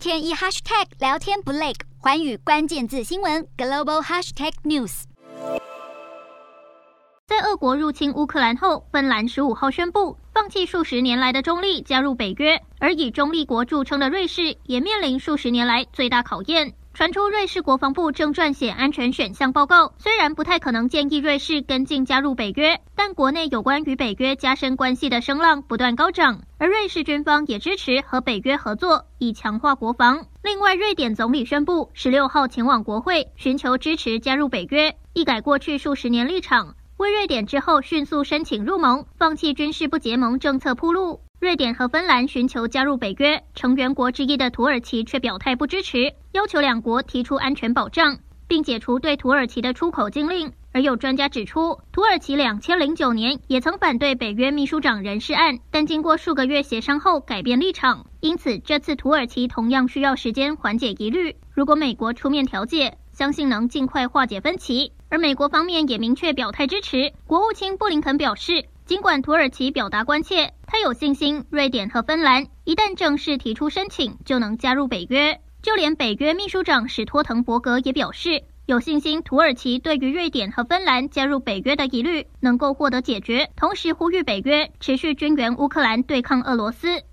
天一 hashtag 聊天不累，环宇关键字新闻 global hashtag news。在俄国入侵乌克兰后，芬兰十五号宣布放弃数十年来的中立，加入北约。而以中立国著称的瑞士，也面临数十年来最大考验。传出瑞士国防部正撰写安全选项报告，虽然不太可能建议瑞士跟进加入北约，但国内有关与北约加深关系的声浪不断高涨，而瑞士军方也支持和北约合作，以强化国防。另外，瑞典总理宣布十六号前往国会寻求支持加入北约，一改过去数十年立场，为瑞典之后迅速申请入盟、放弃军事不结盟政策铺路。瑞典和芬兰寻求加入北约，成员国之一的土耳其却表态不支持，要求两国提出安全保障，并解除对土耳其的出口禁令。而有专家指出，土耳其两千零九年也曾反对北约秘书长人事案，但经过数个月协商后改变立场。因此，这次土耳其同样需要时间缓解疑虑。如果美国出面调解，相信能尽快化解分歧。而美国方面也明确表态支持。国务卿布林肯表示，尽管土耳其表达关切，他有信心瑞典和芬兰一旦正式提出申请，就能加入北约。就连北约秘书长史托滕伯格也表示，有信心土耳其对于瑞典和芬兰加入北约的疑虑能够获得解决，同时呼吁北约持续军援乌克兰对抗俄罗斯。